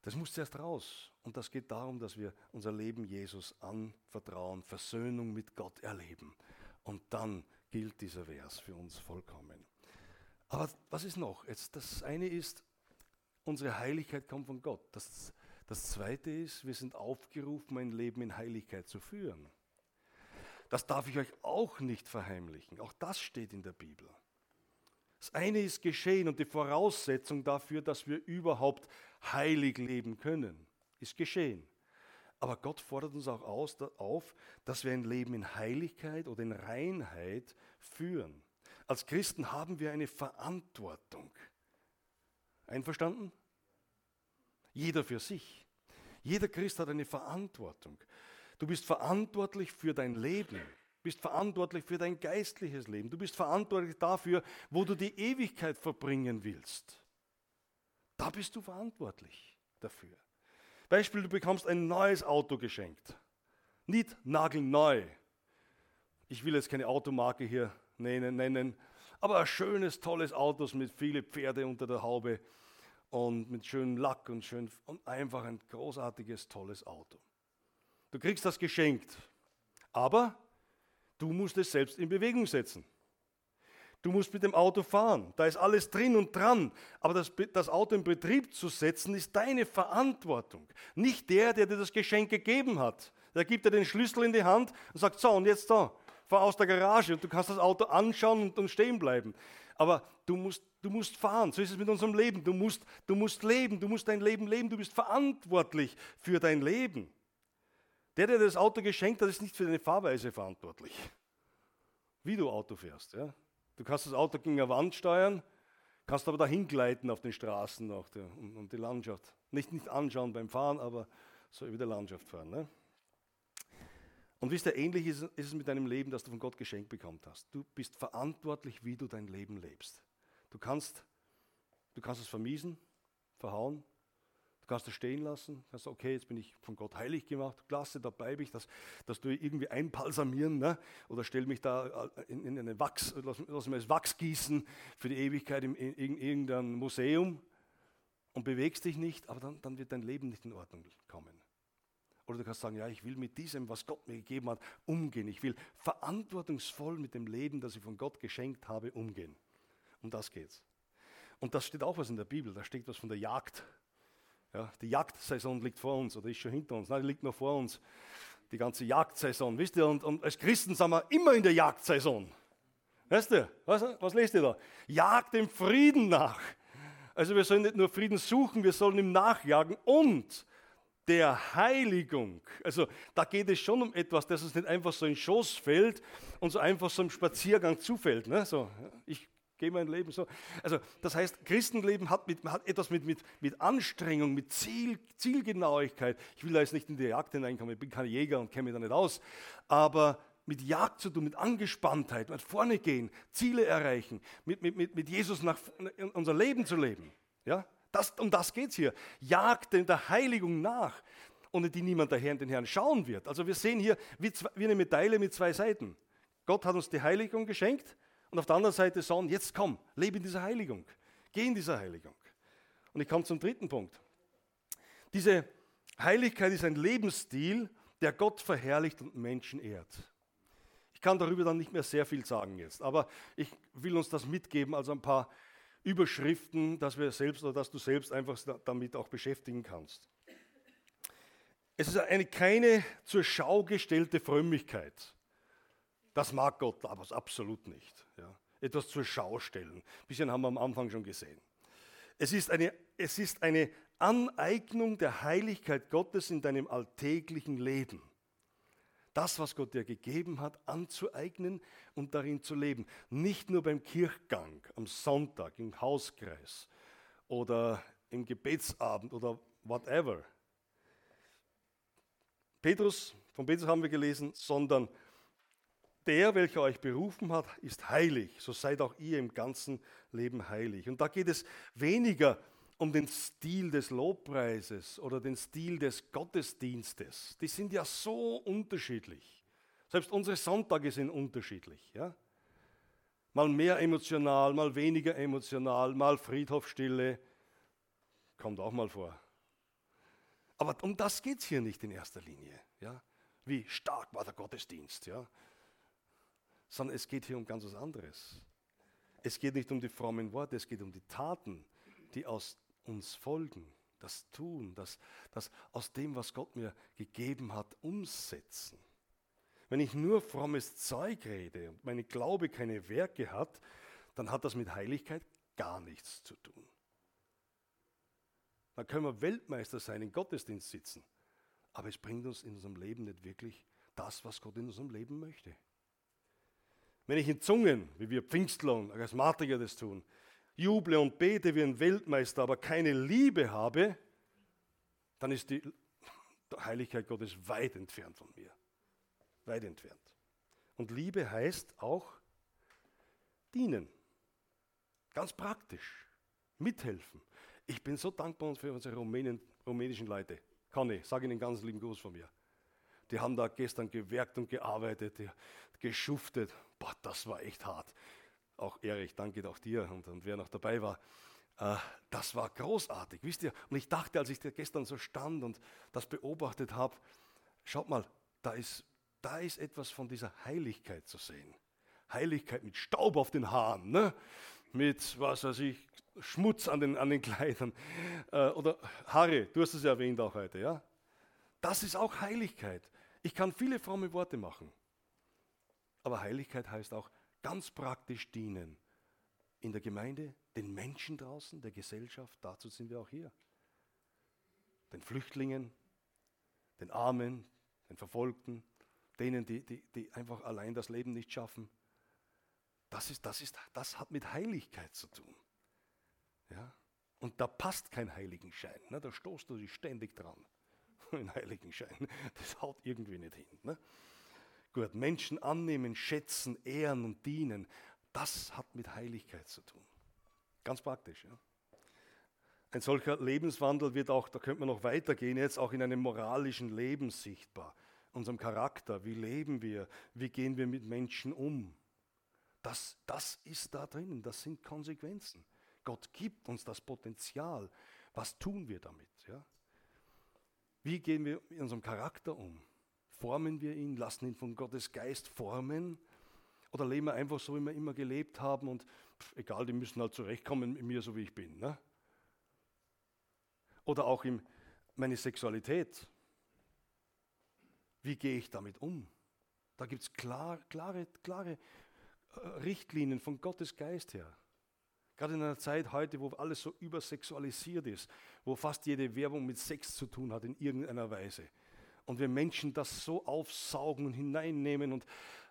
Das muss zuerst raus. Und das geht darum, dass wir unser Leben Jesus anvertrauen, Versöhnung mit Gott erleben. Und dann gilt dieser Vers für uns vollkommen. Aber was ist noch? Jetzt, das eine ist, unsere Heiligkeit kommt von Gott. Das, das zweite ist, wir sind aufgerufen, ein Leben in Heiligkeit zu führen. Das darf ich euch auch nicht verheimlichen. Auch das steht in der Bibel. Das eine ist geschehen und die Voraussetzung dafür, dass wir überhaupt heilig leben können, ist geschehen. Aber Gott fordert uns auch aus, auf, dass wir ein Leben in Heiligkeit oder in Reinheit führen. Als Christen haben wir eine Verantwortung. Einverstanden? Jeder für sich. Jeder Christ hat eine Verantwortung. Du bist verantwortlich für dein Leben, bist verantwortlich für dein geistliches Leben, du bist verantwortlich dafür, wo du die Ewigkeit verbringen willst. Da bist du verantwortlich dafür. Beispiel, du bekommst ein neues Auto geschenkt. Nicht nagelneu. Ich will jetzt keine Automarke hier nennen, nennen. Aber ein schönes, tolles Auto mit vielen Pferde unter der Haube und mit schönem Lack und, schön, und einfach ein großartiges, tolles Auto. Du kriegst das geschenkt, aber du musst es selbst in Bewegung setzen. Du musst mit dem Auto fahren, da ist alles drin und dran, aber das, das Auto in Betrieb zu setzen, ist deine Verantwortung. Nicht der, der dir das Geschenk gegeben hat. Der gibt dir den Schlüssel in die Hand und sagt, so, und jetzt da, fahr aus der Garage und du kannst das Auto anschauen und, und stehen bleiben. Aber du musst, du musst fahren. So ist es mit unserem Leben. Du musst, du musst leben. Du musst dein Leben leben. Du bist verantwortlich für dein Leben. Der, der das Auto geschenkt hat, ist nicht für deine Fahrweise verantwortlich. Wie du Auto fährst. Ja? Du kannst das Auto gegen eine Wand steuern, kannst aber dahin gleiten auf den Straßen und, und, die Landschaft. Nicht, nicht anschauen beim Fahren, aber so über die Landschaft fahren. Ne? Und wisst ihr, ähnlich ist, ist es mit deinem Leben, das du von Gott geschenkt bekommen hast. Du bist verantwortlich, wie du dein Leben lebst. Du kannst, du kannst es vermiesen, verhauen, du kannst es stehen lassen, kannst okay, jetzt bin ich von Gott heilig gemacht, klasse, da bleibe ich, das, das tue ich irgendwie einbalsamieren ne? oder stell mich da äh, in, in eine Wachs, lass, lass mir das Wachs gießen für die Ewigkeit in, in, in irgendeinem Museum und bewegst dich nicht, aber dann, dann wird dein Leben nicht in Ordnung kommen. Oder du kannst sagen, ja, ich will mit diesem, was Gott mir gegeben hat, umgehen. Ich will verantwortungsvoll mit dem Leben, das ich von Gott geschenkt habe, umgehen. Um das geht's. Und das steht auch was in der Bibel. Da steht was von der Jagd. Ja, die Jagdsaison liegt vor uns oder ist schon hinter uns. Nein, die liegt noch vor uns. Die ganze Jagdsaison. Wisst ihr, und, und als Christen sind wir immer in der Jagdsaison. Weißt du, was, was lest ihr da? Jagd dem Frieden nach. Also wir sollen nicht nur Frieden suchen, wir sollen ihm nachjagen und der Heiligung. Also da geht es schon um etwas, das uns nicht einfach so in den Schoß fällt und so einfach so im Spaziergang zufällt. Ne? So, ich gehe mein Leben so. Also das heißt, Christenleben hat, mit, hat etwas mit, mit, mit Anstrengung, mit Ziel, Zielgenauigkeit. Ich will da jetzt nicht in die Jagd hineinkommen, ich bin kein Jäger und kenne mich da nicht aus, aber mit Jagd zu tun, mit Angespanntheit, mit vorne gehen, Ziele erreichen, mit, mit, mit, mit Jesus nach, unser Leben zu leben. Ja? Das, um das geht es hier. Jagt in der Heiligung nach, ohne die niemand daher in den Herrn schauen wird. Also wir sehen hier wie, zwei, wie eine Medaille mit zwei Seiten. Gott hat uns die Heiligung geschenkt und auf der anderen Seite sagen, jetzt komm, lebe in dieser Heiligung. Geh in dieser Heiligung. Und ich komme zum dritten Punkt. Diese Heiligkeit ist ein Lebensstil, der Gott verherrlicht und Menschen ehrt. Ich kann darüber dann nicht mehr sehr viel sagen jetzt, aber ich will uns das mitgeben, also ein paar Überschriften, dass wir selbst oder dass du selbst einfach damit auch beschäftigen kannst. Es ist eine keine zur Schau gestellte Frömmigkeit. Das mag Gott aber absolut nicht. Ja. Etwas zur Schau stellen. Ein bisschen haben wir am Anfang schon gesehen. Es ist, eine, es ist eine Aneignung der Heiligkeit Gottes in deinem alltäglichen Leben. Das, was Gott dir gegeben hat, anzueignen und darin zu leben. Nicht nur beim Kirchgang, am Sonntag, im Hauskreis oder im Gebetsabend oder whatever. Petrus, von Petrus haben wir gelesen, sondern der, welcher euch berufen hat, ist heilig. So seid auch ihr im ganzen Leben heilig. Und da geht es weniger um den Stil des Lobpreises oder den Stil des Gottesdienstes. Die sind ja so unterschiedlich. Selbst unsere Sonntage sind unterschiedlich. Ja? Mal mehr emotional, mal weniger emotional, mal Friedhofstille. Kommt auch mal vor. Aber um das geht es hier nicht in erster Linie. Ja? Wie stark war der Gottesdienst. Ja? sondern es geht hier um ganz was anderes. Es geht nicht um die frommen Worte, es geht um die Taten, die aus uns folgen, das Tun, das, das aus dem, was Gott mir gegeben hat, umsetzen. Wenn ich nur frommes Zeug rede und mein Glaube keine Werke hat, dann hat das mit Heiligkeit gar nichts zu tun. Dann können wir Weltmeister sein, in Gottesdienst sitzen, aber es bringt uns in unserem Leben nicht wirklich das, was Gott in unserem Leben möchte. Wenn ich in Zungen, wie wir Pfingstler und Charismatiker das tun, juble und bete wie ein Weltmeister, aber keine Liebe habe, dann ist die [laughs] Heiligkeit Gottes weit entfernt von mir. Weit entfernt. Und Liebe heißt auch dienen. Ganz praktisch. Mithelfen. Ich bin so dankbar für unsere Rumänien, rumänischen Leute. Conny, sage Ihnen ganz lieben Gruß von mir. Die haben da gestern gewerkt und gearbeitet, geschuftet. Boah, das war echt hart. Auch Erich, danke auch dir und, und wer noch dabei war. Äh, das war großartig, wisst ihr? Und ich dachte, als ich gestern so stand und das beobachtet habe, schaut mal, da ist, da ist etwas von dieser Heiligkeit zu sehen. Heiligkeit mit Staub auf den Haaren, ne? mit, was weiß ich, Schmutz an den, an den Kleidern. Äh, oder Harry, du hast es ja erwähnt auch heute, ja? Das ist auch Heiligkeit. Ich kann viele fromme Worte machen. Aber Heiligkeit heißt auch ganz praktisch dienen. In der Gemeinde, den Menschen draußen, der Gesellschaft, dazu sind wir auch hier. Den Flüchtlingen, den Armen, den Verfolgten, denen, die, die, die einfach allein das Leben nicht schaffen. Das, ist, das, ist, das hat mit Heiligkeit zu tun. Ja? Und da passt kein Heiligenschein. Ne? Da stoßt du dich ständig dran. [laughs] Ein Heiligenschein. Das haut irgendwie nicht hin. Ne? Gut, Menschen annehmen, schätzen, ehren und dienen, das hat mit Heiligkeit zu tun. Ganz praktisch. Ja? Ein solcher Lebenswandel wird auch, da könnte man noch weitergehen, jetzt auch in einem moralischen Leben sichtbar. Unserem Charakter, wie leben wir, wie gehen wir mit Menschen um. Das, das ist da drinnen, das sind Konsequenzen. Gott gibt uns das Potenzial. Was tun wir damit? Ja? Wie gehen wir mit unserem Charakter um? Formen wir ihn, lassen ihn von Gottes Geist formen? Oder leben wir einfach so, wie wir immer gelebt haben und pff, egal, die müssen halt zurechtkommen mit mir, so wie ich bin. Ne? Oder auch in meine Sexualität. Wie gehe ich damit um? Da gibt es klar, klare, klare äh, Richtlinien von Gottes Geist her. Gerade in einer Zeit heute, wo alles so übersexualisiert ist, wo fast jede Werbung mit Sex zu tun hat in irgendeiner Weise. Und wir Menschen das so aufsaugen und hineinnehmen und,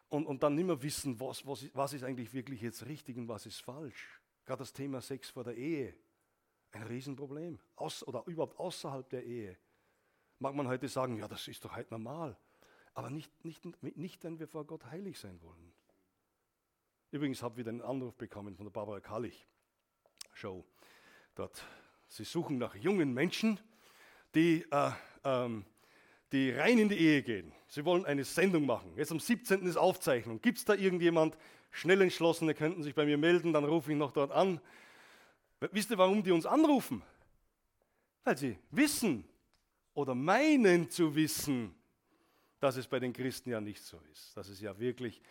und, und dann nicht mehr wissen, was, was, was ist eigentlich wirklich jetzt richtig und was ist falsch. Gerade das Thema Sex vor der Ehe, ein Riesenproblem. Aus, oder überhaupt außerhalb der Ehe. Mag man heute sagen, ja, das ist doch halt normal. Aber nicht, nicht, nicht wenn wir vor Gott heilig sein wollen. Übrigens habe ich wieder einen Anruf bekommen von der Barbara Kallich Show. dort, sie suchen nach jungen Menschen, die, äh, ähm, die rein in die Ehe gehen. Sie wollen eine Sendung machen. Jetzt am 17. ist Aufzeichnung. Gibt es da irgendjemand, schnell entschlossene, könnten sich bei mir melden, dann rufe ich noch dort an. Wisst ihr, warum die uns anrufen? Weil sie wissen oder meinen zu wissen, dass es bei den Christen ja nicht so ist. Dass es ja wirklich,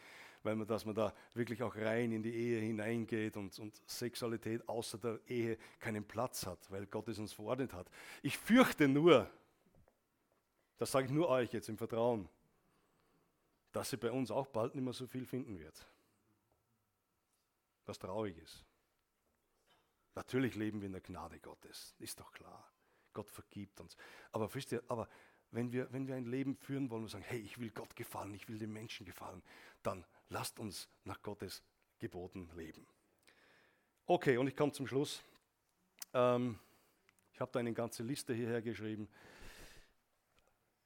weil man, dass man da wirklich auch rein in die Ehe hineingeht und, und Sexualität außer der Ehe keinen Platz hat, weil Gott es uns verordnet hat. Ich fürchte nur, das sage ich nur euch jetzt im Vertrauen, dass sie bei uns auch bald nicht mehr so viel finden wird. Was traurig ist. Natürlich leben wir in der Gnade Gottes, ist doch klar. Gott vergibt uns. Aber wisst ihr, aber wenn wir, wenn wir ein Leben führen wollen und sagen, hey, ich will Gott gefallen, ich will den Menschen gefallen, dann lasst uns nach Gottes Geboten leben. Okay, und ich komme zum Schluss. Ähm, ich habe da eine ganze Liste hierher geschrieben.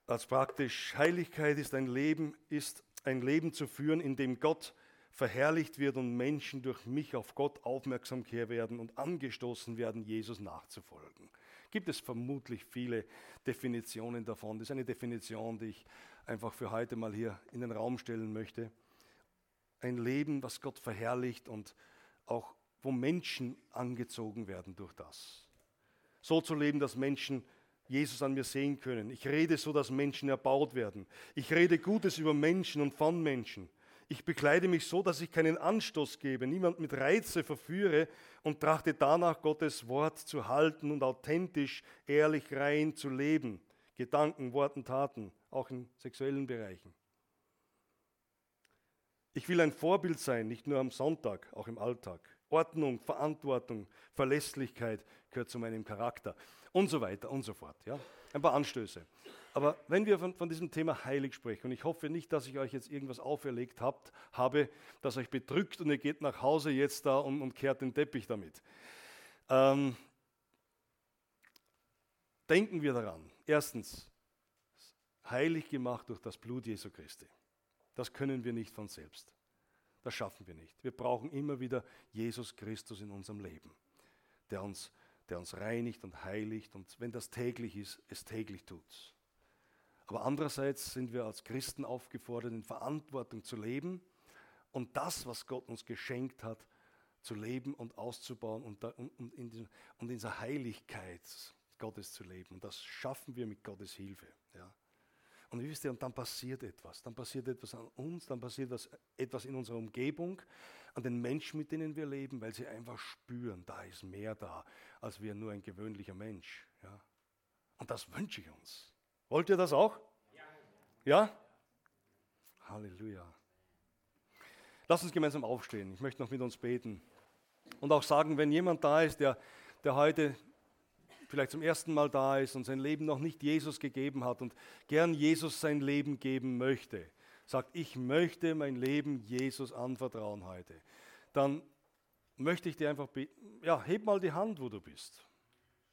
Als praktisch Heiligkeit ist ein Leben, ist ein Leben zu führen, in dem Gott verherrlicht wird und Menschen durch mich auf Gott aufmerksam werden und angestoßen werden, Jesus nachzufolgen. Gibt es vermutlich viele Definitionen davon. Das ist eine Definition, die ich einfach für heute mal hier in den Raum stellen möchte. Ein Leben, was Gott verherrlicht und auch wo Menschen angezogen werden durch das. So zu leben, dass Menschen Jesus an mir sehen können. Ich rede so, dass Menschen erbaut werden. Ich rede Gutes über Menschen und von Menschen. Ich bekleide mich so, dass ich keinen Anstoß gebe, niemand mit Reize verführe und trachte danach, Gottes Wort zu halten und authentisch, ehrlich, rein zu leben. Gedanken, Worten, Taten, auch in sexuellen Bereichen. Ich will ein Vorbild sein, nicht nur am Sonntag, auch im Alltag. Ordnung, Verantwortung, Verlässlichkeit gehört zu meinem Charakter und so weiter und so fort. Ja? Ein paar Anstöße. Aber wenn wir von, von, diesem Thema heilig sprechen, und ich hoffe nicht, dass ich euch jetzt irgendwas auferlegt habt, habe, das euch bedrückt und ihr geht nach Hause jetzt da und, und kehrt den Teppich damit. Ähm, denken wir daran. Erstens, heilig gemacht durch das Blut Jesu Christi. Das können wir nicht von selbst. Das schaffen wir nicht. Wir brauchen immer wieder Jesus Christus in unserem Leben, der uns, der uns reinigt und heiligt und wenn das täglich ist, es täglich tut. Aber andererseits sind wir als Christen aufgefordert, in Verantwortung zu leben und das, was Gott uns geschenkt hat, zu leben und auszubauen und, und, in, diesem, und in dieser Heiligkeit Gottes zu leben. Und das schaffen wir mit Gottes Hilfe. Ja. Und wisst ihr, und dann passiert etwas. Dann passiert etwas an uns, dann passiert was, etwas in unserer Umgebung, an den Menschen, mit denen wir leben, weil sie einfach spüren, da ist mehr da, als wir nur ein gewöhnlicher Mensch. Ja. Und das wünsche ich uns. Wollt ihr das auch? Ja? Halleluja. Lass uns gemeinsam aufstehen. Ich möchte noch mit uns beten. Und auch sagen, wenn jemand da ist, der, der heute vielleicht zum ersten Mal da ist und sein Leben noch nicht Jesus gegeben hat und gern Jesus sein Leben geben möchte, sagt, ich möchte mein Leben Jesus anvertrauen heute, dann möchte ich dir einfach beten, ja, heb mal die Hand, wo du bist.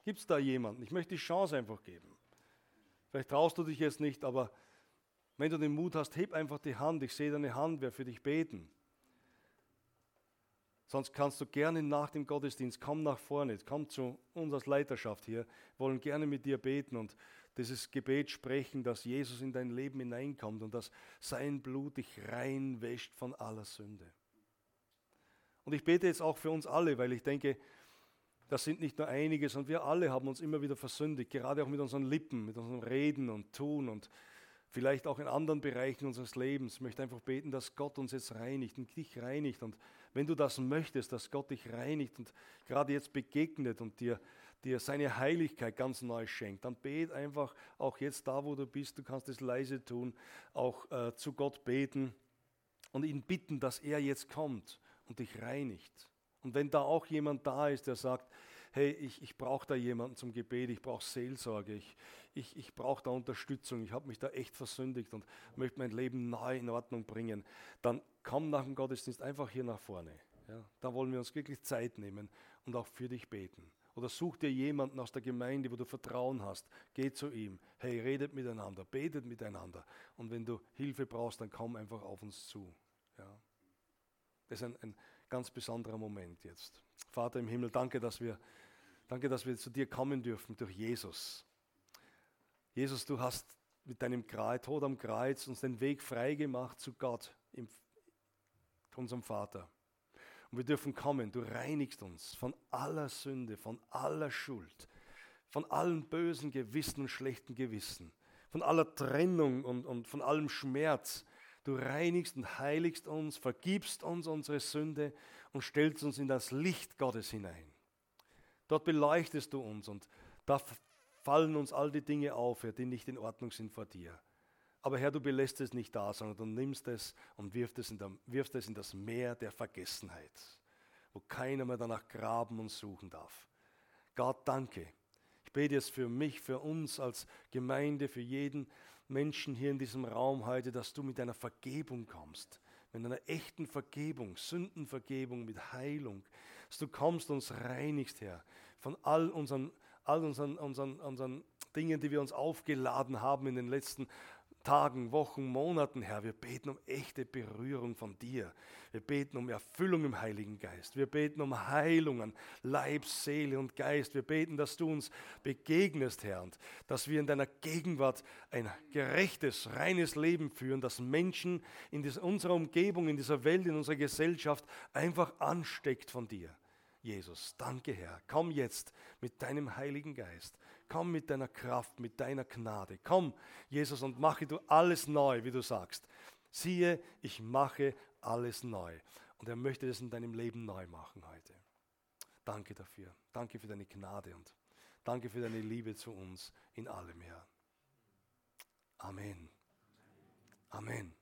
Gibt es da jemanden? Ich möchte die Chance einfach geben. Vielleicht traust du dich jetzt nicht, aber wenn du den Mut hast, heb einfach die Hand. Ich sehe deine Hand, wer für dich beten. Sonst kannst du gerne nach dem Gottesdienst, komm nach vorne, komm zu uns als Leiterschaft hier, wollen gerne mit dir beten und dieses Gebet sprechen, dass Jesus in dein Leben hineinkommt und dass sein Blut dich reinwäscht von aller Sünde. Und ich bete jetzt auch für uns alle, weil ich denke, das sind nicht nur einige, sondern wir alle haben uns immer wieder versündigt, gerade auch mit unseren Lippen, mit unserem Reden und Tun und vielleicht auch in anderen Bereichen unseres Lebens. Ich möchte einfach beten, dass Gott uns jetzt reinigt und dich reinigt. Und wenn du das möchtest, dass Gott dich reinigt und gerade jetzt begegnet und dir, dir seine Heiligkeit ganz neu schenkt, dann bet einfach auch jetzt da, wo du bist. Du kannst es leise tun, auch äh, zu Gott beten und ihn bitten, dass er jetzt kommt und dich reinigt. Und wenn da auch jemand da ist, der sagt, hey, ich, ich brauche da jemanden zum Gebet, ich brauche Seelsorge, ich, ich, ich brauche da Unterstützung, ich habe mich da echt versündigt und möchte mein Leben neu in Ordnung bringen, dann komm nach dem Gottesdienst einfach hier nach vorne. Ja, da wollen wir uns wirklich Zeit nehmen und auch für dich beten. Oder such dir jemanden aus der Gemeinde, wo du Vertrauen hast. Geh zu ihm. Hey, redet miteinander, betet miteinander. Und wenn du Hilfe brauchst, dann komm einfach auf uns zu. Ja. Das ist ein, ein ganz besonderer Moment jetzt. Vater im Himmel, danke, dass wir Danke, dass wir zu dir kommen dürfen durch Jesus. Jesus, du hast mit deinem Tod am Kreuz uns den Weg frei gemacht zu Gott, unserem Vater. Und wir dürfen kommen, du reinigst uns von aller Sünde, von aller Schuld, von allen bösen Gewissen und schlechten Gewissen, von aller Trennung und, und von allem Schmerz. Du reinigst und heiligst uns, vergibst uns unsere Sünde und stellst uns in das Licht Gottes hinein. Dort beleuchtest du uns und da fallen uns all die Dinge auf, die nicht in Ordnung sind vor dir. Aber Herr, du belässt es nicht da, sondern du nimmst es und wirfst es in, der, wirfst es in das Meer der Vergessenheit, wo keiner mehr danach graben und suchen darf. Gott, danke. Ich bete es für mich, für uns als Gemeinde, für jeden Menschen hier in diesem Raum heute, dass du mit deiner Vergebung kommst, mit einer echten Vergebung, Sündenvergebung, mit Heilung, dass du kommst und uns reinigst, Herr, von all unseren, all unseren, unseren, unseren Dingen, die wir uns aufgeladen haben in den letzten Tagen, Wochen, Monaten, Herr. Wir beten um echte Berührung von dir. Wir beten um Erfüllung im Heiligen Geist. Wir beten um Heilung an Leib, Seele und Geist. Wir beten, dass du uns begegnest, Herr, und dass wir in deiner Gegenwart ein gerechtes, reines Leben führen, dass Menschen in unserer Umgebung, in dieser Welt, in unserer Gesellschaft einfach ansteckt von dir. Jesus, danke Herr. Komm jetzt mit deinem Heiligen Geist. Komm mit deiner Kraft, mit deiner Gnade. Komm, Jesus, und mache du alles neu, wie du sagst. Siehe, ich mache alles neu. Und er möchte es in deinem Leben neu machen heute. Danke dafür. Danke für deine Gnade und danke für deine Liebe zu uns in allem, Herr. Amen. Amen.